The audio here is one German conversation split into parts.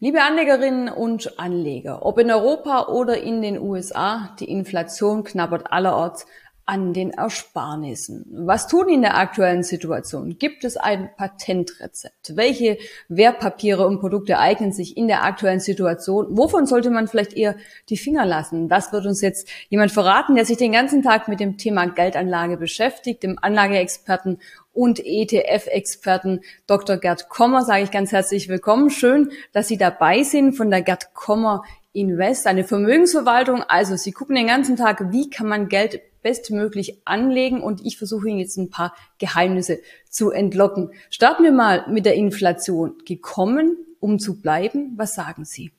Liebe Anlegerinnen und Anleger, ob in Europa oder in den USA, die Inflation knabbert allerorts an den Ersparnissen. Was tun in der aktuellen Situation? Gibt es ein Patentrezept? Welche Wertpapiere und Produkte eignen sich in der aktuellen Situation? Wovon sollte man vielleicht eher die Finger lassen? Das wird uns jetzt jemand verraten, der sich den ganzen Tag mit dem Thema Geldanlage beschäftigt, dem Anlageexperten und ETF-Experten Dr. Gerd Kommer. Sage ich ganz herzlich willkommen. Schön, dass Sie dabei sind von der Gerd Kommer Invest, eine Vermögensverwaltung. Also Sie gucken den ganzen Tag, wie kann man Geld bestmöglich anlegen und ich versuche Ihnen jetzt ein paar Geheimnisse zu entlocken. Starten wir mal mit der Inflation. Gekommen, um zu bleiben. Was sagen Sie?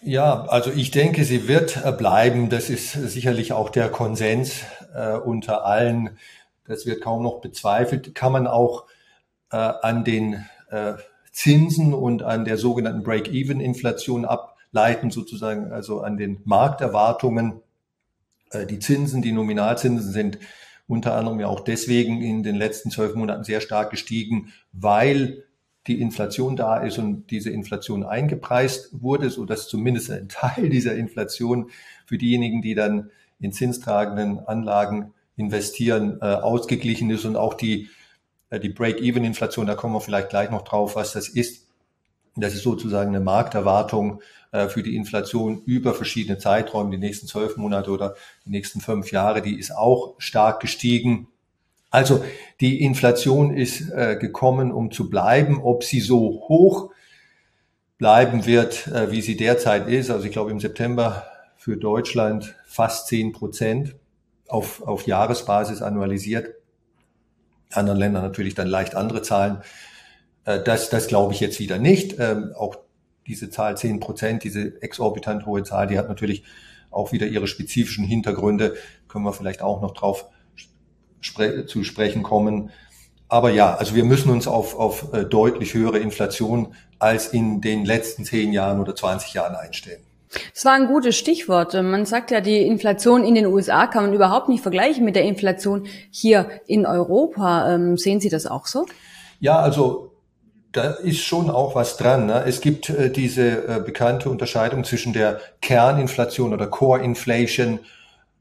Ja, also ich denke, sie wird bleiben. Das ist sicherlich auch der Konsens äh, unter allen. Das wird kaum noch bezweifelt. Kann man auch äh, an den äh, Zinsen und an der sogenannten Break-Even-Inflation ableiten, sozusagen, also an den Markterwartungen. Äh, die Zinsen, die Nominalzinsen sind unter anderem ja auch deswegen in den letzten zwölf Monaten sehr stark gestiegen, weil die Inflation da ist und diese Inflation eingepreist wurde, so dass zumindest ein Teil dieser Inflation für diejenigen, die dann in zinstragenden Anlagen investieren, äh, ausgeglichen ist und auch die, äh, die Break-Even-Inflation, da kommen wir vielleicht gleich noch drauf, was das ist. Das ist sozusagen eine Markterwartung äh, für die Inflation über verschiedene Zeiträume, die nächsten zwölf Monate oder die nächsten fünf Jahre, die ist auch stark gestiegen. Also die Inflation ist äh, gekommen, um zu bleiben. Ob sie so hoch bleiben wird, äh, wie sie derzeit ist, also ich glaube im September für Deutschland fast zehn Prozent auf, auf Jahresbasis annualisiert. Anderen Ländern natürlich dann leicht andere Zahlen. Äh, das, das glaube ich jetzt wieder nicht. Ähm, auch diese Zahl 10 Prozent, diese exorbitant hohe Zahl, die hat natürlich auch wieder ihre spezifischen Hintergründe. Können wir vielleicht auch noch drauf spre zu sprechen kommen. Aber ja, also wir müssen uns auf, auf äh, deutlich höhere Inflation als in den letzten zehn Jahren oder 20 Jahren einstellen. Das war ein gutes Stichwort. Man sagt ja, die Inflation in den USA kann man überhaupt nicht vergleichen mit der Inflation hier in Europa. Ähm, sehen Sie das auch so? Ja, also da ist schon auch was dran. Ne? Es gibt äh, diese äh, bekannte Unterscheidung zwischen der Kerninflation oder Core Inflation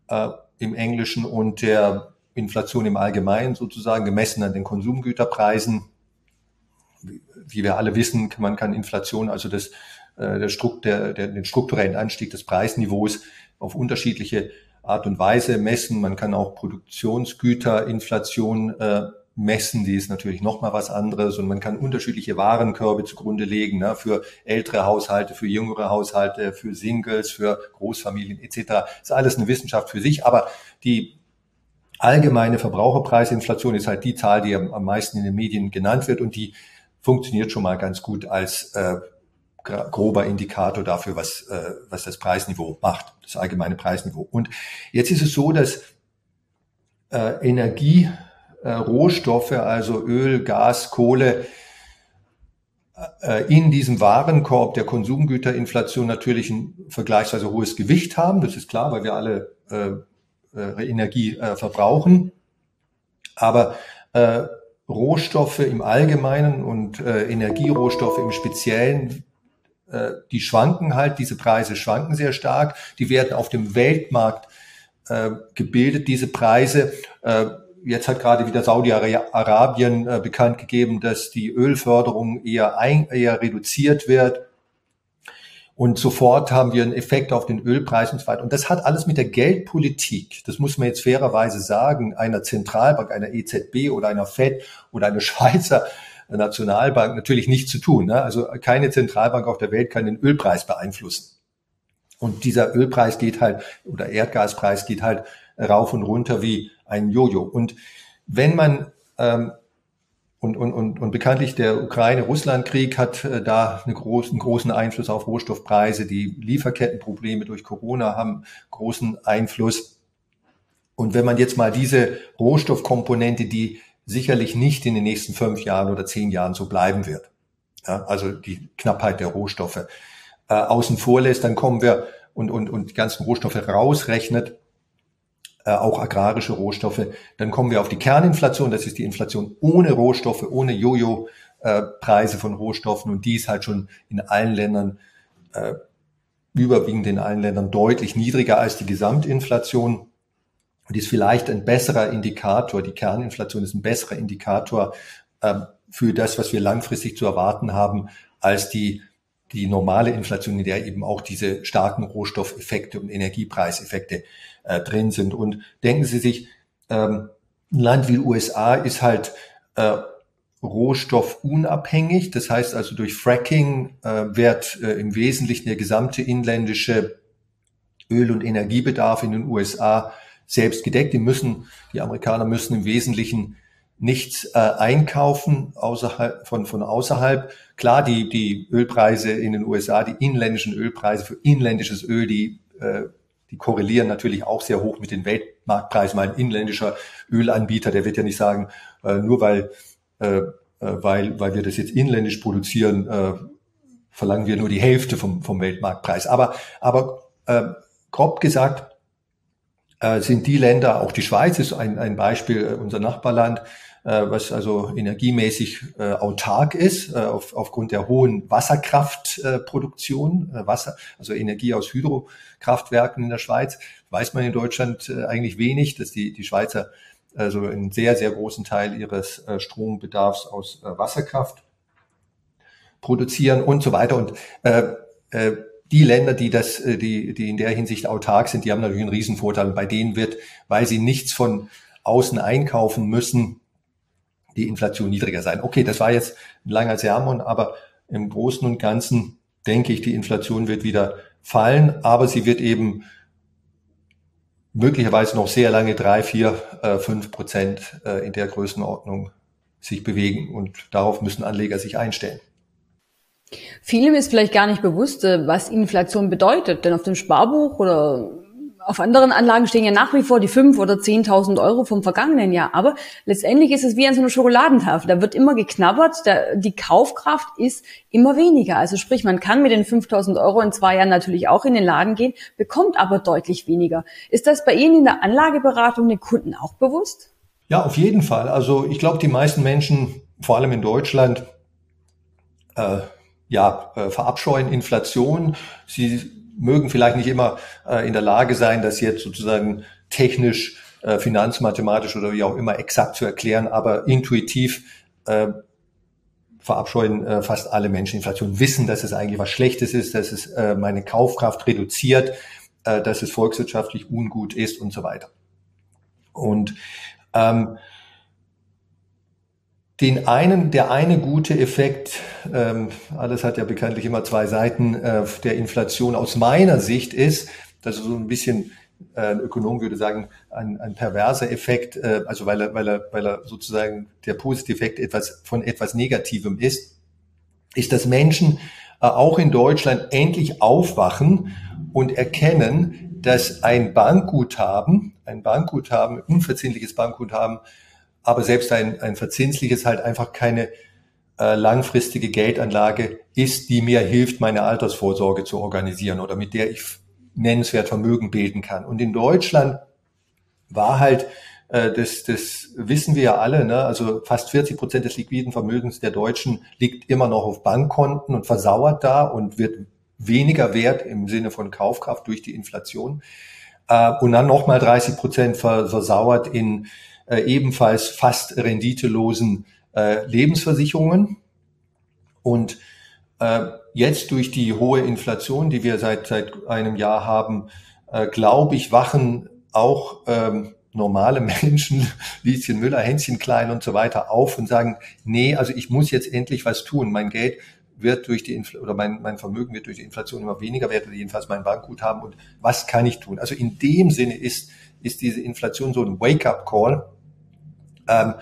äh, im Englischen und der Inflation im Allgemeinen sozusagen gemessen an den Konsumgüterpreisen. Wie, wie wir alle wissen, man kann Inflation, also das, der Strukt, der, der, den strukturellen Anstieg des Preisniveaus auf unterschiedliche Art und Weise messen. Man kann auch Produktionsgüterinflation äh, messen, die ist natürlich noch mal was anderes und man kann unterschiedliche Warenkörbe zugrunde legen, ne, für ältere Haushalte, für jüngere Haushalte, für Singles, für Großfamilien etc. Ist alles eine Wissenschaft für sich, aber die allgemeine Verbraucherpreisinflation ist halt die Zahl, die am meisten in den Medien genannt wird und die funktioniert schon mal ganz gut als äh, grober Indikator dafür, was, äh, was das Preisniveau macht, das allgemeine Preisniveau. Und jetzt ist es so, dass äh, Energie äh, Rohstoffe, also Öl, Gas, Kohle, äh, in diesem Warenkorb der Konsumgüterinflation natürlich ein vergleichsweise hohes Gewicht haben. Das ist klar, weil wir alle äh, äh, Energie äh, verbrauchen. Aber äh, Rohstoffe im Allgemeinen und äh, Energierohstoffe im Speziellen, äh, die schwanken halt, diese Preise schwanken sehr stark. Die werden auf dem Weltmarkt äh, gebildet, diese Preise. Äh, jetzt hat gerade wieder Saudi-Arabien äh, bekannt gegeben, dass die Ölförderung eher, ein, eher reduziert wird. Und sofort haben wir einen Effekt auf den Ölpreis und so weiter. Und das hat alles mit der Geldpolitik, das muss man jetzt fairerweise sagen, einer Zentralbank, einer EZB oder einer FED oder einer Schweizer Nationalbank natürlich nichts zu tun. Ne? Also keine Zentralbank auf der Welt kann den Ölpreis beeinflussen. Und dieser Ölpreis geht halt, oder Erdgaspreis geht halt rauf und runter wie ein Jojo. Und wenn man ähm, und, und, und, und bekanntlich der Ukraine-Russland-Krieg hat äh, da einen großen, großen Einfluss auf Rohstoffpreise. Die Lieferkettenprobleme durch Corona haben großen Einfluss. Und wenn man jetzt mal diese Rohstoffkomponente, die sicherlich nicht in den nächsten fünf Jahren oder zehn Jahren so bleiben wird, ja, also die Knappheit der Rohstoffe, äh, außen vor lässt, dann kommen wir und, und, und die ganzen Rohstoffe rausrechnet, äh, auch agrarische Rohstoffe. Dann kommen wir auf die Kerninflation, das ist die Inflation ohne Rohstoffe, ohne Jojo äh, von Rohstoffen und die ist halt schon in allen Ländern, äh, überwiegend in allen Ländern deutlich niedriger als die Gesamtinflation. Und ist vielleicht ein besserer Indikator, die Kerninflation ist ein besserer Indikator äh, für das, was wir langfristig zu erwarten haben, als die, die normale Inflation, in der eben auch diese starken Rohstoffeffekte und Energiepreiseffekte äh, drin sind. Und denken Sie sich, ähm, ein Land wie USA ist halt äh, rohstoffunabhängig. Das heißt also durch Fracking äh, wird äh, im Wesentlichen der gesamte inländische Öl- und Energiebedarf in den USA selbst gedeckt. Die müssen, die Amerikaner müssen im Wesentlichen nichts äh, einkaufen außerhalb von, von außerhalb. Klar, die, die Ölpreise in den USA, die inländischen Ölpreise für inländisches Öl, die, äh, die korrelieren natürlich auch sehr hoch mit den Weltmarktpreisen. Mein inländischer Ölanbieter, der wird ja nicht sagen, äh, nur weil äh, äh, weil, weil wir das jetzt inländisch produzieren, äh, verlangen wir nur die Hälfte vom, vom Weltmarktpreis. Aber, aber äh, grob gesagt äh, sind die Länder, auch die Schweiz ist ein, ein Beispiel, äh, unser Nachbarland, äh, was also energiemäßig autark ist, auf, aufgrund der hohen Wasserkraftproduktion, Wasser, also Energie aus Hydrokraftwerken in der Schweiz, weiß man in Deutschland eigentlich wenig, dass die, die Schweizer also einen sehr, sehr großen Teil ihres Strombedarfs aus Wasserkraft produzieren und so weiter. Und äh, äh, die Länder, die das, äh, die, die in der Hinsicht autark sind, die haben natürlich einen Riesenvorteil. Bei denen wird, weil sie nichts von außen einkaufen müssen, die Inflation niedriger sein. Okay, das war jetzt ein langer Sermon, aber im Großen und Ganzen denke ich, die Inflation wird wieder fallen, aber sie wird eben möglicherweise noch sehr lange drei, vier, äh, fünf Prozent äh, in der Größenordnung sich bewegen. Und darauf müssen Anleger sich einstellen. Vielem ist vielleicht gar nicht bewusst, äh, was Inflation bedeutet, denn auf dem Sparbuch oder auf anderen Anlagen stehen ja nach wie vor die 5.000 oder 10.000 Euro vom vergangenen Jahr. Aber letztendlich ist es wie an so einer Schokoladentafel. Da wird immer geknabbert, der, die Kaufkraft ist immer weniger. Also sprich, man kann mit den 5.000 Euro in zwei Jahren natürlich auch in den Laden gehen, bekommt aber deutlich weniger. Ist das bei Ihnen in der Anlageberatung den Kunden auch bewusst? Ja, auf jeden Fall. Also ich glaube, die meisten Menschen, vor allem in Deutschland, äh, ja, äh, verabscheuen Inflation. Sie mögen vielleicht nicht immer äh, in der Lage sein, das jetzt sozusagen technisch, äh, finanzmathematisch oder wie auch immer exakt zu erklären, aber intuitiv verabscheuen fast alle Menschen Inflation, wissen, dass es eigentlich was Schlechtes ist, dass es meine Kaufkraft reduziert, dass es volkswirtschaftlich ungut ist und so weiter. Und ähm, den einen, der eine gute Effekt, ähm, alles hat ja bekanntlich immer zwei Seiten äh, der Inflation aus meiner Sicht ist, dass so ein bisschen äh, ein Ökonom würde sagen, ein, ein perverser Effekt, äh, also weil er, weil er, weil er sozusagen der positive Effekt etwas von etwas Negativem ist, ist, dass Menschen äh, auch in Deutschland endlich aufwachen und erkennen, dass ein Bankguthaben, ein Bankguthaben, unverzinsliches Bankguthaben aber selbst ein, ein verzinsliches halt einfach keine äh, langfristige Geldanlage ist, die mir hilft, meine Altersvorsorge zu organisieren oder mit der ich nennenswert Vermögen bilden kann. Und in Deutschland war halt, äh, das, das wissen wir ja alle, ne? also fast 40 Prozent des liquiden Vermögens der Deutschen liegt immer noch auf Bankkonten und versauert da und wird weniger wert im Sinne von Kaufkraft durch die Inflation. Äh, und dann nochmal 30 Prozent versauert in äh, ebenfalls fast renditelosen äh, Lebensversicherungen. Und äh, jetzt durch die hohe Inflation, die wir seit, seit einem Jahr haben, äh, glaube ich, wachen auch ähm, normale Menschen, Lieschen Müller, Hänschen Klein und so weiter auf und sagen, nee, also ich muss jetzt endlich was tun. Mein Geld wird durch die Infl oder mein, mein Vermögen wird durch die Inflation immer weniger wert oder jedenfalls mein Bankguthaben und was kann ich tun? Also in dem Sinne ist, ist diese Inflation so ein Wake-up-Call, ähm,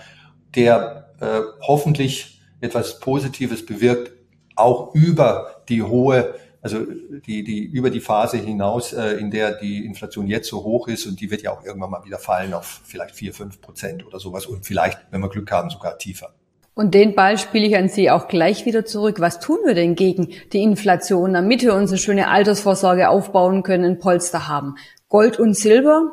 der äh, hoffentlich etwas Positives bewirkt, auch über die hohe, also die, die über die Phase hinaus, äh, in der die Inflation jetzt so hoch ist und die wird ja auch irgendwann mal wieder fallen auf vielleicht vier, fünf Prozent oder sowas und vielleicht, wenn wir Glück haben, sogar tiefer. Und den Ball spiele ich an Sie auch gleich wieder zurück. Was tun wir denn gegen die Inflation, damit wir unsere schöne Altersvorsorge aufbauen können, ein Polster haben? Gold und Silber,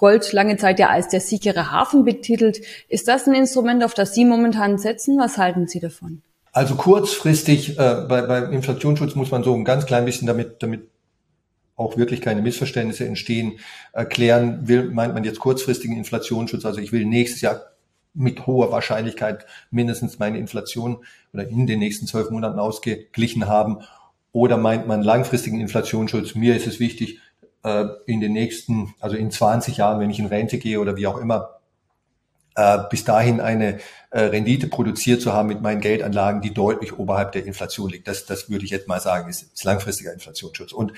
Gold lange Zeit ja als der sichere Hafen betitelt. Ist das ein Instrument, auf das Sie momentan setzen? Was halten Sie davon? Also kurzfristig äh, bei, beim Inflationsschutz muss man so ein ganz klein bisschen damit, damit auch wirklich keine Missverständnisse entstehen, erklären will, meint man jetzt kurzfristigen Inflationsschutz. Also ich will nächstes Jahr mit hoher Wahrscheinlichkeit mindestens meine Inflation oder in den nächsten zwölf Monaten ausgeglichen haben. Oder meint man langfristigen Inflationsschutz? Mir ist es wichtig, äh, in den nächsten, also in 20 Jahren, wenn ich in Rente gehe oder wie auch immer, äh, bis dahin eine äh, Rendite produziert zu haben mit meinen Geldanlagen, die deutlich oberhalb der Inflation liegt. Das, das würde ich jetzt mal sagen, ist, ist langfristiger Inflationsschutz. Und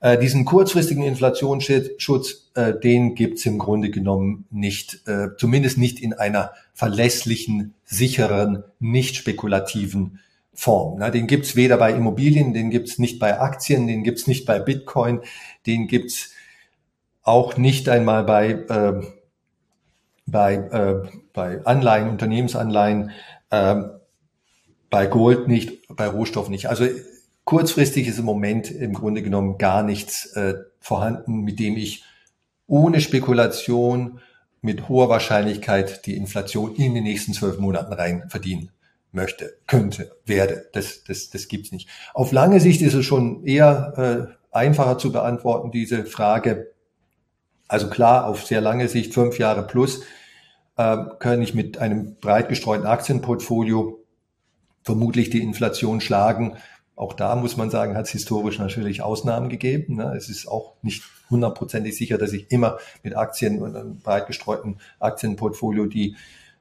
äh, diesen kurzfristigen Inflationsschutz, äh, den gibt's im Grunde genommen nicht, äh, zumindest nicht in einer verlässlichen, sicheren, nicht spekulativen Form. Na, den gibt's weder bei Immobilien, den gibt's nicht bei Aktien, den gibt's nicht bei Bitcoin, den gibt's auch nicht einmal bei, äh, bei, äh, bei Anleihen, Unternehmensanleihen, äh, bei Gold nicht, bei Rohstoffen nicht. Also kurzfristig ist im Moment im Grunde genommen gar nichts äh, vorhanden, mit dem ich ohne Spekulation mit hoher Wahrscheinlichkeit die Inflation in den nächsten zwölf Monaten rein verdienen möchte, könnte, werde. Das, das, das gibt's nicht. Auf lange Sicht ist es schon eher äh, einfacher zu beantworten, diese Frage. Also klar, auf sehr lange Sicht, fünf Jahre plus, äh, kann ich mit einem breit gestreuten Aktienportfolio vermutlich die Inflation schlagen auch da muss man sagen, hat es historisch natürlich Ausnahmen gegeben. Ne? Es ist auch nicht hundertprozentig sicher, dass ich immer mit Aktien und einem breit gestreuten Aktienportfolio die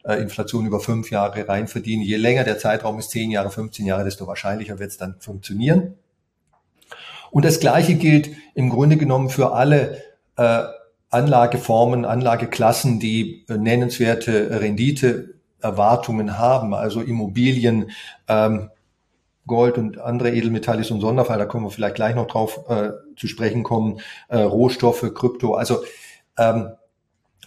äh, Inflation über fünf Jahre rein verdiene. Je länger der Zeitraum ist, zehn Jahre, 15 Jahre, desto wahrscheinlicher wird es dann funktionieren. Und das Gleiche gilt im Grunde genommen für alle äh, Anlageformen, Anlageklassen, die äh, nennenswerte Renditeerwartungen haben, also Immobilien, ähm, Gold und andere Edelmetalle ist ein Sonderfall, da kommen wir vielleicht gleich noch drauf äh, zu sprechen kommen, äh, Rohstoffe, Krypto. Also ähm,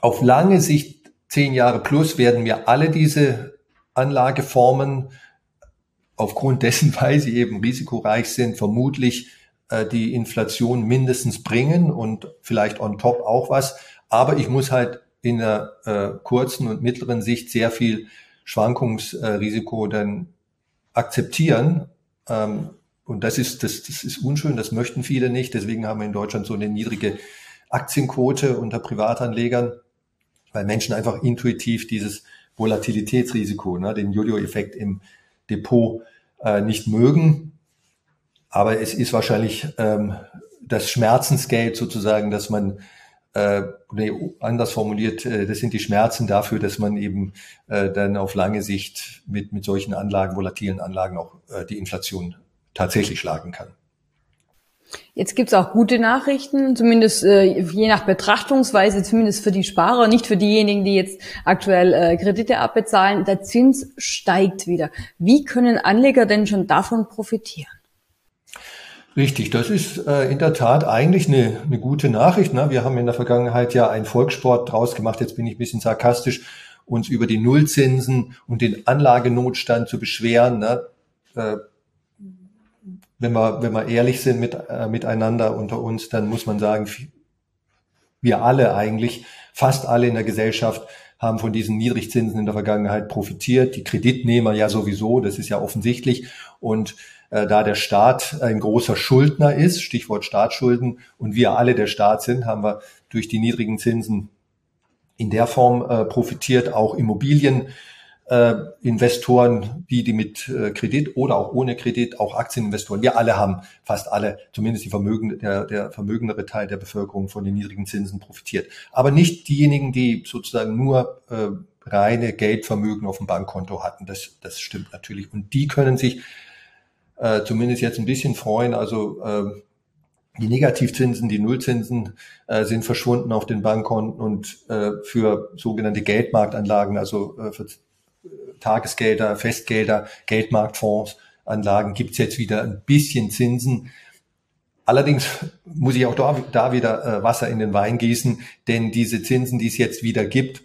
auf lange Sicht, zehn Jahre plus, werden mir alle diese Anlageformen aufgrund dessen, weil sie eben risikoreich sind, vermutlich äh, die Inflation mindestens bringen und vielleicht on top auch was. Aber ich muss halt in der äh, kurzen und mittleren Sicht sehr viel Schwankungsrisiko dann akzeptieren. Ähm, und das ist, das, das ist unschön, das möchten viele nicht. Deswegen haben wir in Deutschland so eine niedrige Aktienquote unter Privatanlegern, weil Menschen einfach intuitiv dieses Volatilitätsrisiko, ne, den Jojo-Effekt im Depot äh, nicht mögen. Aber es ist wahrscheinlich ähm, das Schmerzensgeld sozusagen, dass man äh, nee, anders formuliert, äh, das sind die Schmerzen dafür, dass man eben äh, dann auf lange Sicht mit, mit solchen Anlagen, volatilen Anlagen auch äh, die Inflation tatsächlich schlagen kann. Jetzt gibt's auch gute Nachrichten, zumindest äh, je nach Betrachtungsweise, zumindest für die Sparer, nicht für diejenigen, die jetzt aktuell äh, Kredite abbezahlen. Der Zins steigt wieder. Wie können Anleger denn schon davon profitieren? Richtig, das ist äh, in der Tat eigentlich eine, eine gute Nachricht. Ne? Wir haben in der Vergangenheit ja einen Volkssport draus gemacht, jetzt bin ich ein bisschen sarkastisch, uns über die Nullzinsen und den Anlagenotstand zu beschweren. Ne? Wenn, wir, wenn wir ehrlich sind mit, äh, miteinander unter uns, dann muss man sagen, wir alle eigentlich, fast alle in der Gesellschaft, haben von diesen Niedrigzinsen in der Vergangenheit profitiert. Die Kreditnehmer ja sowieso, das ist ja offensichtlich. Und äh, da der Staat ein großer Schuldner ist, Stichwort Staatsschulden, und wir alle der Staat sind, haben wir durch die niedrigen Zinsen in der Form äh, profitiert, auch Immobilien. Äh, Investoren, die die mit äh, Kredit oder auch ohne Kredit, auch Aktieninvestoren, wir alle haben, fast alle, zumindest die Vermögen, der, der vermögendere Teil der Bevölkerung von den niedrigen Zinsen profitiert. Aber nicht diejenigen, die sozusagen nur äh, reine Geldvermögen auf dem Bankkonto hatten. Das, das stimmt natürlich. Und die können sich äh, zumindest jetzt ein bisschen freuen. Also äh, die Negativzinsen, die Nullzinsen äh, sind verschwunden auf den Bankkonten und äh, für sogenannte Geldmarktanlagen, also äh, für Tagesgelder, Festgelder, Geldmarktfonds, Anlagen gibt's jetzt wieder ein bisschen Zinsen. Allerdings muss ich auch da, da wieder äh, Wasser in den Wein gießen, denn diese Zinsen, die es jetzt wieder gibt,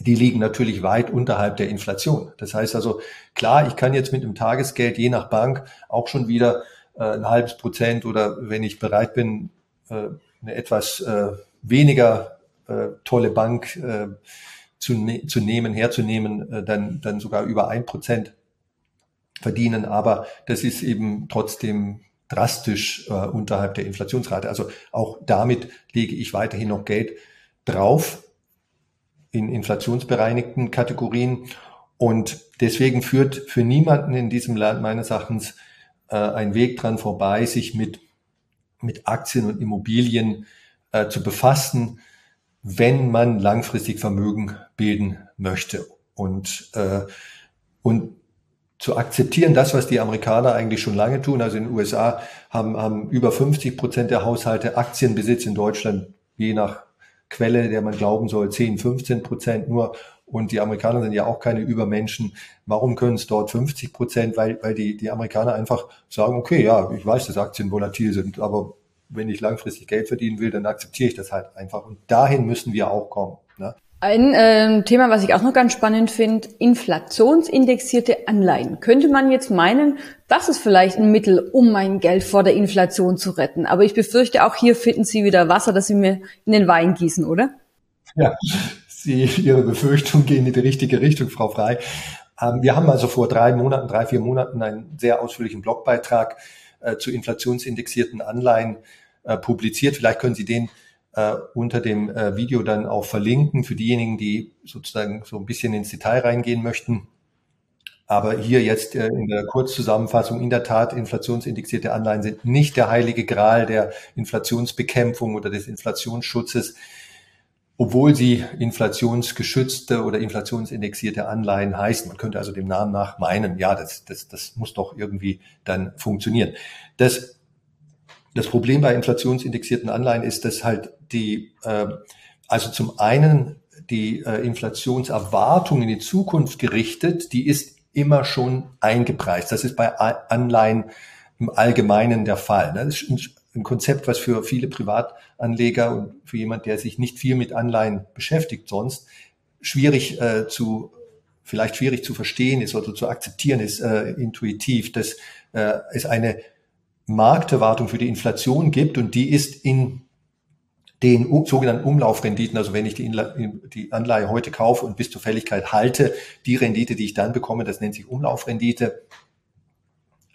die liegen natürlich weit unterhalb der Inflation. Das heißt also, klar, ich kann jetzt mit dem Tagesgeld je nach Bank auch schon wieder äh, ein halbes Prozent oder wenn ich bereit bin, äh, eine etwas äh, weniger tolle Bank zu, ne zu nehmen, herzunehmen, äh, dann, dann sogar über ein Prozent verdienen, aber das ist eben trotzdem drastisch äh, unterhalb der Inflationsrate. Also auch damit lege ich weiterhin noch Geld drauf in inflationsbereinigten Kategorien. Und deswegen führt für niemanden in diesem Land meines Erachtens äh, ein Weg dran vorbei, sich mit, mit Aktien und Immobilien äh, zu befassen, wenn man langfristig Vermögen bilden möchte. Und, äh, und zu akzeptieren, das, was die Amerikaner eigentlich schon lange tun. Also in den USA haben, haben über 50 Prozent der Haushalte Aktienbesitz, in Deutschland je nach Quelle, der man glauben soll, 10, 15 Prozent nur. Und die Amerikaner sind ja auch keine Übermenschen. Warum können es dort 50 Prozent? Weil, weil die, die Amerikaner einfach sagen, okay, ja, ich weiß, dass Aktien volatil sind, aber wenn ich langfristig Geld verdienen will, dann akzeptiere ich das halt einfach. Und dahin müssen wir auch kommen. Ne? Ein äh, Thema, was ich auch noch ganz spannend finde, inflationsindexierte Anleihen. Könnte man jetzt meinen, das ist vielleicht ein Mittel, um mein Geld vor der Inflation zu retten. Aber ich befürchte, auch hier finden Sie wieder Wasser, das Sie mir in den Wein gießen, oder? Ja, Sie, Ihre Befürchtungen gehen in die richtige Richtung, Frau Frei. Ähm, wir haben also vor drei Monaten, drei, vier Monaten einen sehr ausführlichen Blogbeitrag zu inflationsindexierten Anleihen äh, publiziert. Vielleicht können Sie den äh, unter dem äh, Video dann auch verlinken für diejenigen, die sozusagen so ein bisschen ins Detail reingehen möchten. Aber hier jetzt äh, in der Kurzzusammenfassung, in der Tat, inflationsindexierte Anleihen sind nicht der heilige Gral der Inflationsbekämpfung oder des Inflationsschutzes, obwohl sie inflationsgeschützte oder inflationsindexierte Anleihen heißen. Man könnte also dem Namen nach meinen, ja, das, das, das muss doch irgendwie dann funktionieren. Das das Problem bei inflationsindexierten Anleihen ist, dass halt die, äh, also zum einen die äh, Inflationserwartung in die Zukunft gerichtet, die ist immer schon eingepreist. Das ist bei Anleihen im Allgemeinen der Fall. Ist ein Konzept, was für viele Privatanleger und für jemand, der sich nicht viel mit Anleihen beschäftigt sonst, schwierig äh, zu, vielleicht schwierig zu verstehen ist oder zu akzeptieren ist, äh, intuitiv. Das äh, ist eine Markterwartung für die Inflation gibt und die ist in den sogenannten Umlaufrenditen, also wenn ich die, die Anleihe heute kaufe und bis zur Fälligkeit halte, die Rendite, die ich dann bekomme, das nennt sich Umlaufrendite,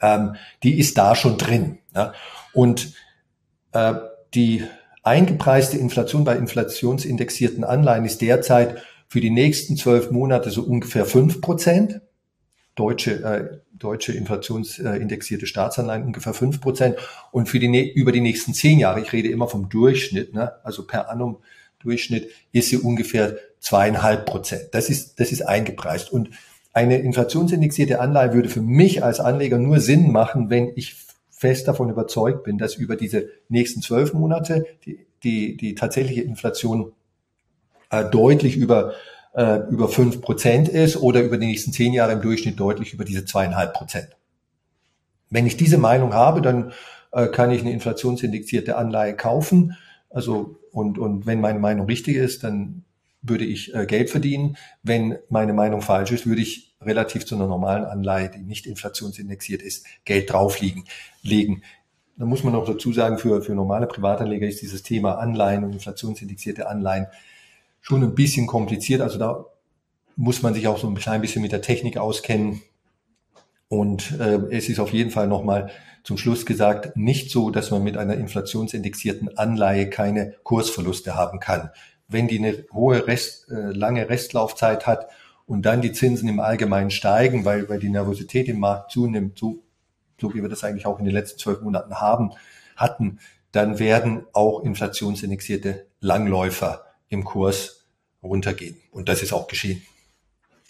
ähm, die ist da schon drin. Ja? Und äh, die eingepreiste Inflation bei inflationsindexierten Anleihen ist derzeit für die nächsten zwölf Monate so ungefähr fünf Prozent deutsche, äh, deutsche inflationsindexierte Staatsanleihen ungefähr fünf Prozent und für die, über die nächsten zehn Jahre, ich rede immer vom Durchschnitt, ne, also per annum Durchschnitt, ist sie ungefähr zweieinhalb Prozent. Das ist, das ist eingepreist. Und eine inflationsindexierte Anleihe würde für mich als Anleger nur Sinn machen, wenn ich fest davon überzeugt bin, dass über diese nächsten zwölf Monate die, die, die tatsächliche Inflation äh, deutlich über äh, über fünf Prozent ist oder über die nächsten zehn Jahre im Durchschnitt deutlich über diese zweieinhalb Prozent. Wenn ich diese Meinung habe, dann äh, kann ich eine inflationsindexierte Anleihe kaufen. Also und, und wenn meine Meinung richtig ist, dann würde ich äh, Geld verdienen. Wenn meine Meinung falsch ist, würde ich relativ zu einer normalen Anleihe, die nicht inflationsindexiert ist, Geld drauflegen. Legen. Da muss man noch dazu sagen, für, für normale Privatanleger ist dieses Thema Anleihen und inflationsindexierte Anleihen schon ein bisschen kompliziert. Also da muss man sich auch so ein klein bisschen mit der Technik auskennen. Und äh, es ist auf jeden Fall nochmal zum Schluss gesagt, nicht so, dass man mit einer inflationsindexierten Anleihe keine Kursverluste haben kann. Wenn die eine hohe Rest, äh, lange Restlaufzeit hat und dann die Zinsen im Allgemeinen steigen, weil, weil die Nervosität im Markt zunimmt, so, so wie wir das eigentlich auch in den letzten zwölf Monaten haben, hatten, dann werden auch inflationsindexierte Langläufer im Kurs runtergehen. Und das ist auch geschehen.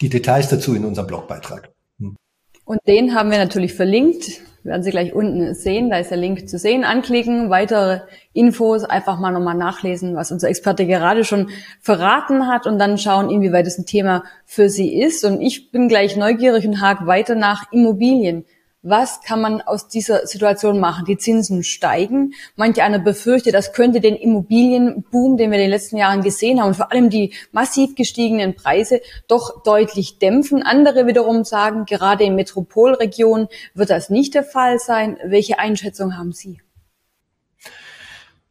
Die Details dazu in unserem Blogbeitrag. Und den haben wir natürlich verlinkt. Werden Sie gleich unten sehen. Da ist der Link zu sehen. Anklicken, weitere Infos, einfach mal nochmal nachlesen, was unser Experte gerade schon verraten hat und dann schauen, inwieweit es ein Thema für Sie ist. Und ich bin gleich neugierig und hake weiter nach Immobilien. Was kann man aus dieser Situation machen? Die Zinsen steigen. Manche einer befürchtet, das könnte den Immobilienboom, den wir in den letzten Jahren gesehen haben, vor allem die massiv gestiegenen Preise doch deutlich dämpfen. Andere wiederum sagen, gerade in Metropolregionen wird das nicht der Fall sein. Welche Einschätzung haben Sie?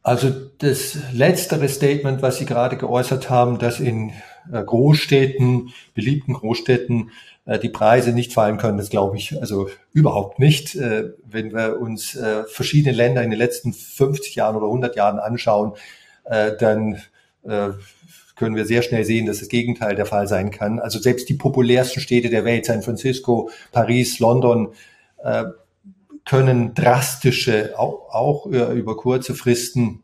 Also das letztere Statement, was Sie gerade geäußert haben, dass in äh, Großstädten, beliebten Großstädten die Preise nicht fallen können, das glaube ich also überhaupt nicht. Äh, wenn wir uns äh, verschiedene Länder in den letzten 50 Jahren oder 100 Jahren anschauen, äh, dann äh, können wir sehr schnell sehen, dass das Gegenteil der Fall sein kann. Also selbst die populärsten Städte der Welt, San Francisco, Paris, London, äh, können drastische, auch über kurze Fristen,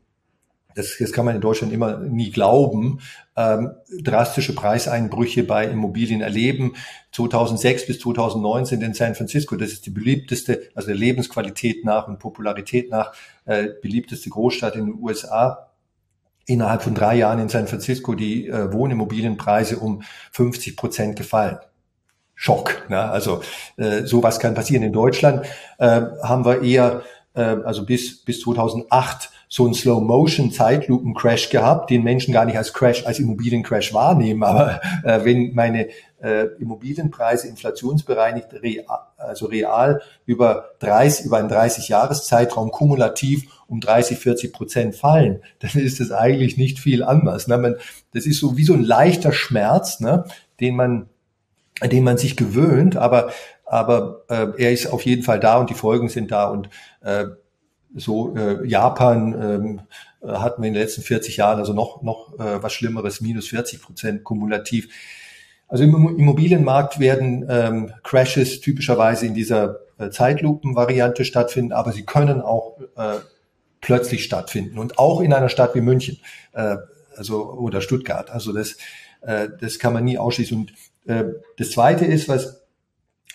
das, das kann man in Deutschland immer nie glauben, ähm, drastische Preiseinbrüche bei Immobilien erleben. 2006 bis 2019 in San Francisco, das ist die beliebteste, also der Lebensqualität nach und Popularität nach, äh, beliebteste Großstadt in den USA innerhalb von drei Jahren in San Francisco die äh, Wohnimmobilienpreise um 50 Prozent gefallen. Schock. Ne? Also äh, sowas kann passieren. In Deutschland äh, haben wir eher, äh, also bis, bis 2008 so einen Slow-Motion-Zeitlupen-Crash gehabt, den Menschen gar nicht als Crash, als Immobiliencrash wahrnehmen. Aber äh, wenn meine äh, Immobilienpreise inflationsbereinigt, real, also real über 30, über einen 30-Jahres-Zeitraum kumulativ um 30, 40 Prozent fallen, dann ist das eigentlich nicht viel anders. Ne? Man, das ist so wie so ein leichter Schmerz, ne? den man, den man sich gewöhnt, aber aber äh, er ist auf jeden Fall da und die Folgen sind da und äh, so äh, Japan ähm, äh, hatten wir in den letzten 40 Jahren also noch noch äh, was Schlimmeres, minus 40 Prozent kumulativ. Also im Immobilienmarkt werden ähm, Crashes typischerweise in dieser äh, Zeitlupen-Variante stattfinden, aber sie können auch äh, plötzlich stattfinden und auch in einer Stadt wie München, äh, also oder Stuttgart. Also das äh, das kann man nie ausschließen. Und äh, das Zweite ist, was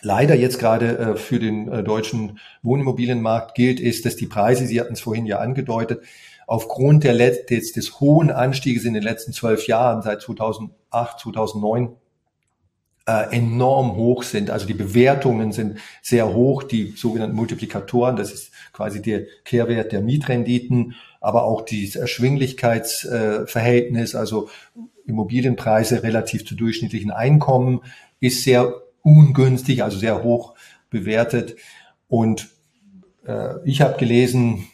leider jetzt gerade äh, für den äh, deutschen Wohnimmobilienmarkt gilt, ist, dass die Preise, Sie hatten es vorhin ja angedeutet, aufgrund der des, des hohen Anstieges in den letzten zwölf Jahren, seit 2008, 2009, äh, enorm hoch sind. Also die Bewertungen sind sehr hoch, die sogenannten Multiplikatoren, das ist quasi der Kehrwert der Mietrenditen, aber auch dieses Erschwinglichkeitsverhältnis, also Immobilienpreise relativ zu durchschnittlichen Einkommen, ist sehr ungünstig, also sehr hoch bewertet. Und äh, ich habe gelesen,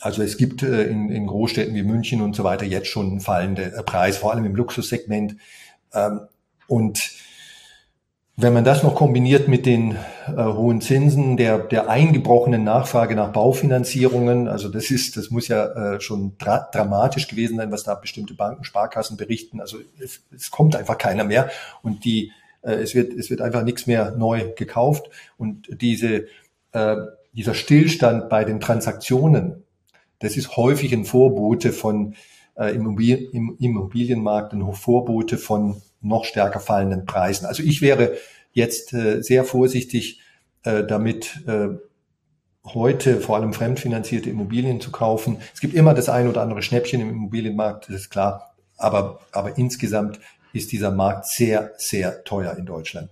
also es gibt äh, in, in Großstädten wie München und so weiter jetzt schon fallende äh, Preise, vor allem im Luxussegment. Ähm, und wenn man das noch kombiniert mit den äh, hohen Zinsen, der, der eingebrochenen Nachfrage nach Baufinanzierungen, also das ist, das muss ja äh, schon dra dramatisch gewesen sein, was da bestimmte Banken, Sparkassen berichten. Also es, es kommt einfach keiner mehr. Und die es, wird, es wird einfach nichts mehr neu gekauft. Und diese, äh, dieser Stillstand bei den Transaktionen, das ist häufig ein Vorbote von äh, Immobilien, im Immobilienmarkt, ein Vorbote von noch stärker fallenden Preisen. Also ich wäre jetzt äh, sehr vorsichtig äh, damit, äh, heute vor allem fremdfinanzierte Immobilien zu kaufen. Es gibt immer das ein oder andere Schnäppchen im Immobilienmarkt, das ist klar. Aber, aber insgesamt ist dieser Markt sehr, sehr teuer in Deutschland.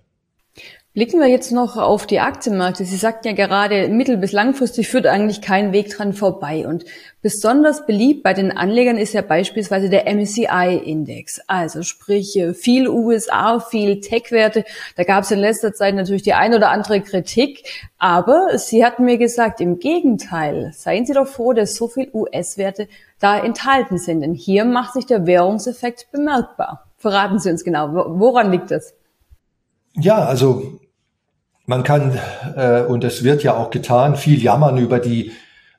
Blicken wir jetzt noch auf die Aktienmärkte. Sie sagten ja gerade, mittel- bis langfristig führt eigentlich kein Weg dran vorbei. Und besonders beliebt bei den Anlegern ist ja beispielsweise der MSCI-Index. Also sprich viel USA, viel Tech-Werte. Da gab es in letzter Zeit natürlich die ein oder andere Kritik. Aber Sie hatten mir gesagt, im Gegenteil, seien Sie doch froh, dass so viel US-Werte da enthalten sind. Denn hier macht sich der Währungseffekt bemerkbar. Verraten Sie uns genau, woran liegt das? Ja, also man kann, äh, und das wird ja auch getan, viel jammern über die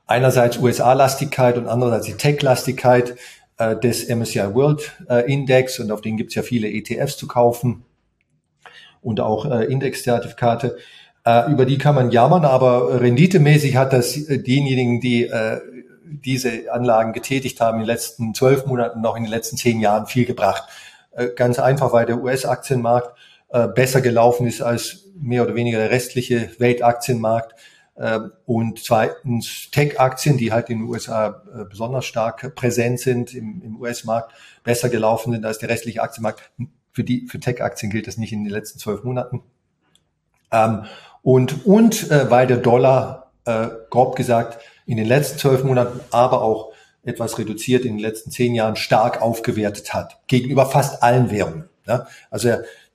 einerseits USA-Lastigkeit und andererseits die Tech-Lastigkeit äh, des MSCI World äh, Index und auf den gibt es ja viele ETFs zu kaufen und auch äh, Indexzertifikate. Äh, über die kann man jammern, aber renditemäßig hat das äh, diejenigen, die äh, diese Anlagen getätigt haben in den letzten zwölf Monaten, noch in den letzten zehn Jahren viel gebracht. Äh, ganz einfach, weil der US-Aktienmarkt äh, besser gelaufen ist als mehr oder weniger der restliche Weltaktienmarkt. Ähm, und zweitens Tech-Aktien, die halt in den USA äh, besonders stark präsent sind im, im US-Markt, besser gelaufen sind als der restliche Aktienmarkt. Für die, für Tech-Aktien gilt das nicht in den letzten zwölf Monaten. Ähm, und, und weil der Dollar, grob gesagt, in den letzten zwölf Monaten, aber auch etwas reduziert in den letzten zehn Jahren stark aufgewertet hat, gegenüber fast allen Währungen. Ja? Also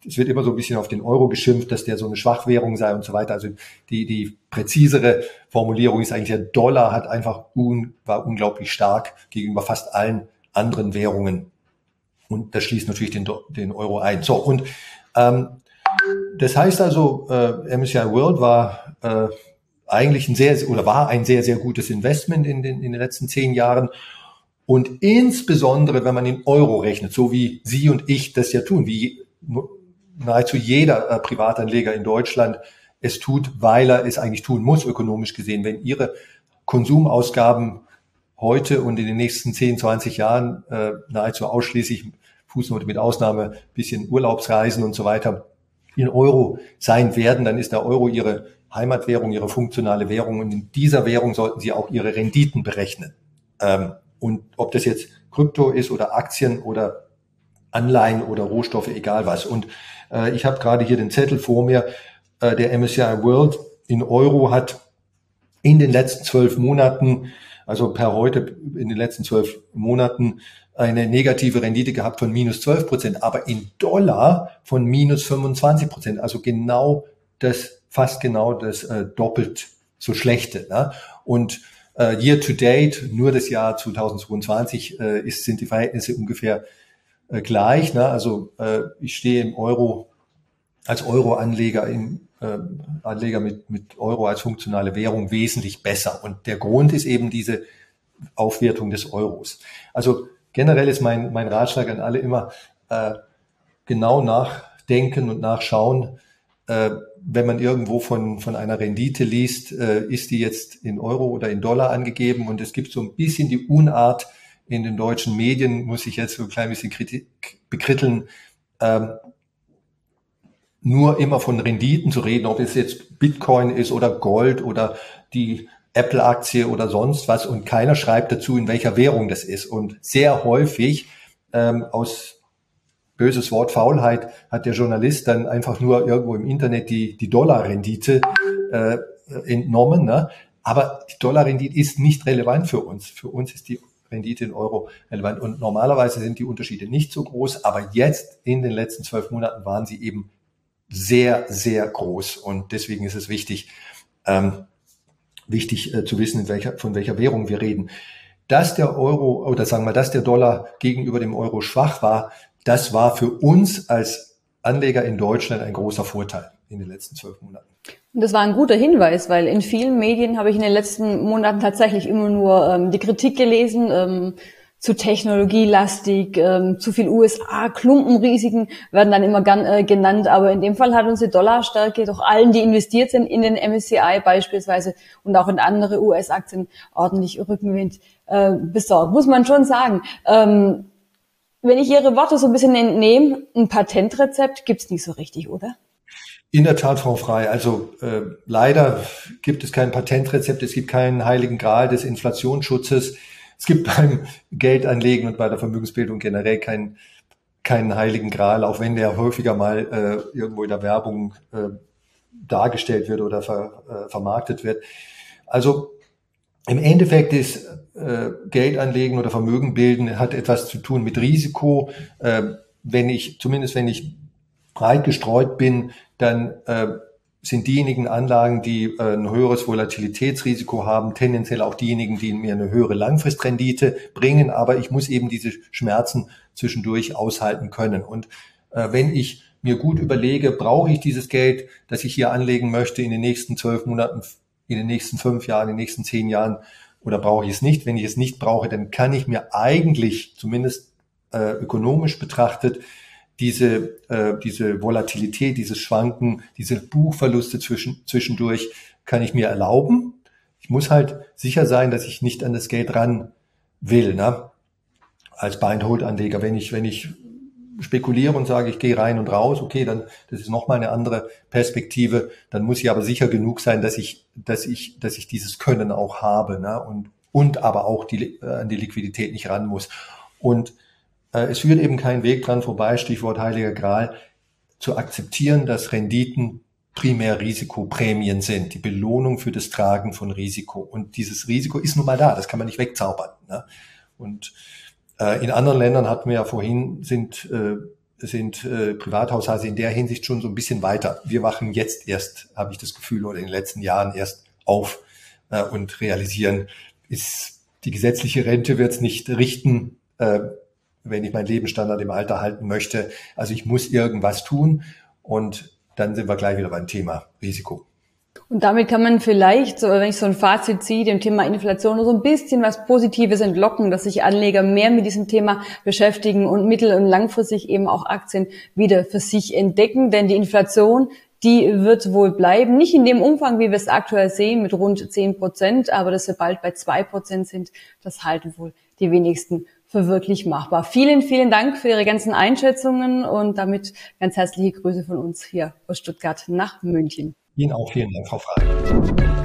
es wird immer so ein bisschen auf den Euro geschimpft, dass der so eine Schwachwährung sei und so weiter. Also die, die präzisere Formulierung ist eigentlich, der Dollar hat einfach un, war unglaublich stark gegenüber fast allen anderen Währungen. Und das schließt natürlich den, den Euro ein. So, und ähm, das heißt also, äh, MSCI World war äh, eigentlich ein sehr oder war ein sehr sehr gutes Investment in den in den letzten zehn Jahren und insbesondere wenn man in Euro rechnet, so wie Sie und ich das ja tun, wie nahezu jeder äh, Privatanleger in Deutschland es tut, weil er es eigentlich tun muss, ökonomisch gesehen. Wenn Ihre Konsumausgaben heute und in den nächsten 10, 20 Jahren äh, nahezu ausschließlich Fußnote mit Ausnahme bisschen Urlaubsreisen und so weiter in Euro sein werden, dann ist der Euro Ihre Heimatwährung, Ihre funktionale Währung und in dieser Währung sollten Sie auch Ihre Renditen berechnen. Ähm, und ob das jetzt Krypto ist oder Aktien oder Anleihen oder Rohstoffe, egal was. Und äh, ich habe gerade hier den Zettel vor mir, äh, der MSCI World in Euro hat in den letzten zwölf Monaten, also per heute in den letzten zwölf Monaten, eine negative Rendite gehabt von minus 12 Prozent, aber in Dollar von minus 25 Prozent, also genau das, fast genau das äh, doppelt so schlechte. Ne? Und äh, year to date, nur das Jahr 2022, äh, ist, sind die Verhältnisse ungefähr äh, gleich. Ne? Also äh, ich stehe im Euro als Euro-Anleger im äh, Anleger mit, mit Euro als funktionale Währung wesentlich besser. Und der Grund ist eben diese Aufwertung des Euros. Also generell ist mein, mein Ratschlag an alle immer, äh, genau nachdenken und nachschauen, wenn man irgendwo von, von einer Rendite liest, äh, ist die jetzt in Euro oder in Dollar angegeben und es gibt so ein bisschen die Unart in den deutschen Medien, muss ich jetzt so ein klein bisschen Kritik, bekritteln, ähm, nur immer von Renditen zu reden, ob es jetzt Bitcoin ist oder Gold oder die Apple-Aktie oder sonst was und keiner schreibt dazu, in welcher Währung das ist. Und sehr häufig ähm, aus böses Wort Faulheit hat der Journalist dann einfach nur irgendwo im Internet die, die Dollarrendite äh, entnommen. Ne? Aber die Dollarrendite ist nicht relevant für uns. Für uns ist die Rendite in Euro relevant. Und normalerweise sind die Unterschiede nicht so groß, aber jetzt in den letzten zwölf Monaten waren sie eben sehr, sehr groß. Und deswegen ist es wichtig, ähm, wichtig äh, zu wissen, welcher, von welcher Währung wir reden. Dass der Euro oder sagen wir, dass der Dollar gegenüber dem Euro schwach war, das war für uns als Anleger in Deutschland ein großer Vorteil in den letzten zwölf Monaten. Und das war ein guter Hinweis, weil in vielen Medien habe ich in den letzten Monaten tatsächlich immer nur ähm, die Kritik gelesen, ähm, zu technologielastig, ähm, zu viel USA, Klumpenrisiken werden dann immer gern, äh, genannt, aber in dem Fall hat unsere Dollarstärke doch allen, die investiert sind in den MSCI beispielsweise und auch in andere US-Aktien ordentlich Rückenwind äh, besorgt, muss man schon sagen. Ähm, wenn ich Ihre Worte so ein bisschen entnehme, ein Patentrezept gibt's nicht so richtig, oder? In der Tat, Frau Frei. Also äh, leider gibt es kein Patentrezept, es gibt keinen heiligen Gral des Inflationsschutzes. Es gibt beim Geldanlegen und bei der Vermögensbildung generell keinen keinen heiligen Gral, auch wenn der häufiger mal äh, irgendwo in der Werbung äh, dargestellt wird oder ver, äh, vermarktet wird. Also im Endeffekt ist äh, Geld anlegen oder Vermögen bilden hat etwas zu tun mit Risiko. Äh, wenn ich, zumindest wenn ich breit gestreut bin, dann äh, sind diejenigen Anlagen, die äh, ein höheres Volatilitätsrisiko haben, tendenziell auch diejenigen, die mir eine höhere Langfristrendite bringen. Aber ich muss eben diese Schmerzen zwischendurch aushalten können. Und äh, wenn ich mir gut überlege, brauche ich dieses Geld, das ich hier anlegen möchte in den nächsten zwölf Monaten, in den nächsten fünf Jahren, in den nächsten zehn Jahren, oder brauche ich es nicht? Wenn ich es nicht brauche, dann kann ich mir eigentlich, zumindest äh, ökonomisch betrachtet, diese, äh, diese Volatilität, dieses Schwanken, diese Buchverluste zwischen, zwischendurch kann ich mir erlauben. Ich muss halt sicher sein, dass ich nicht an das Geld ran will, ne? als Buy-and-Hold-Anleger. Wenn ich, wenn ich spekuliere und sage, ich gehe rein und raus, okay, dann das ist nochmal eine andere Perspektive. Dann muss ich aber sicher genug sein, dass ich, dass ich, dass ich dieses Können auch habe, ne? und und aber auch die, äh, an die Liquidität nicht ran muss. Und äh, es führt eben kein Weg dran vorbei, Stichwort Heiliger Gral, zu akzeptieren, dass Renditen primär Risikoprämien sind, die Belohnung für das Tragen von Risiko. Und dieses Risiko ist nun mal da, das kann man nicht wegzaubern. Ne? Und in anderen Ländern hatten wir ja vorhin, sind, äh, sind äh, Privathaushalte in der Hinsicht schon so ein bisschen weiter. Wir wachen jetzt erst, habe ich das Gefühl, oder in den letzten Jahren erst auf äh, und realisieren, ist die gesetzliche Rente wird es nicht richten, äh, wenn ich meinen Lebensstandard im Alter halten möchte. Also ich muss irgendwas tun. Und dann sind wir gleich wieder beim Thema Risiko. Und damit kann man vielleicht, wenn ich so ein Fazit ziehe, dem Thema Inflation so ein bisschen was Positives entlocken, dass sich Anleger mehr mit diesem Thema beschäftigen und mittel- und langfristig eben auch Aktien wieder für sich entdecken. Denn die Inflation, die wird wohl bleiben. Nicht in dem Umfang, wie wir es aktuell sehen, mit rund 10 Prozent, aber dass wir bald bei zwei Prozent sind, das halten wohl die wenigsten für wirklich machbar. Vielen, vielen Dank für Ihre ganzen Einschätzungen und damit ganz herzliche Grüße von uns hier aus Stuttgart nach München. Ihnen auch vielen Dank, Frau Frey.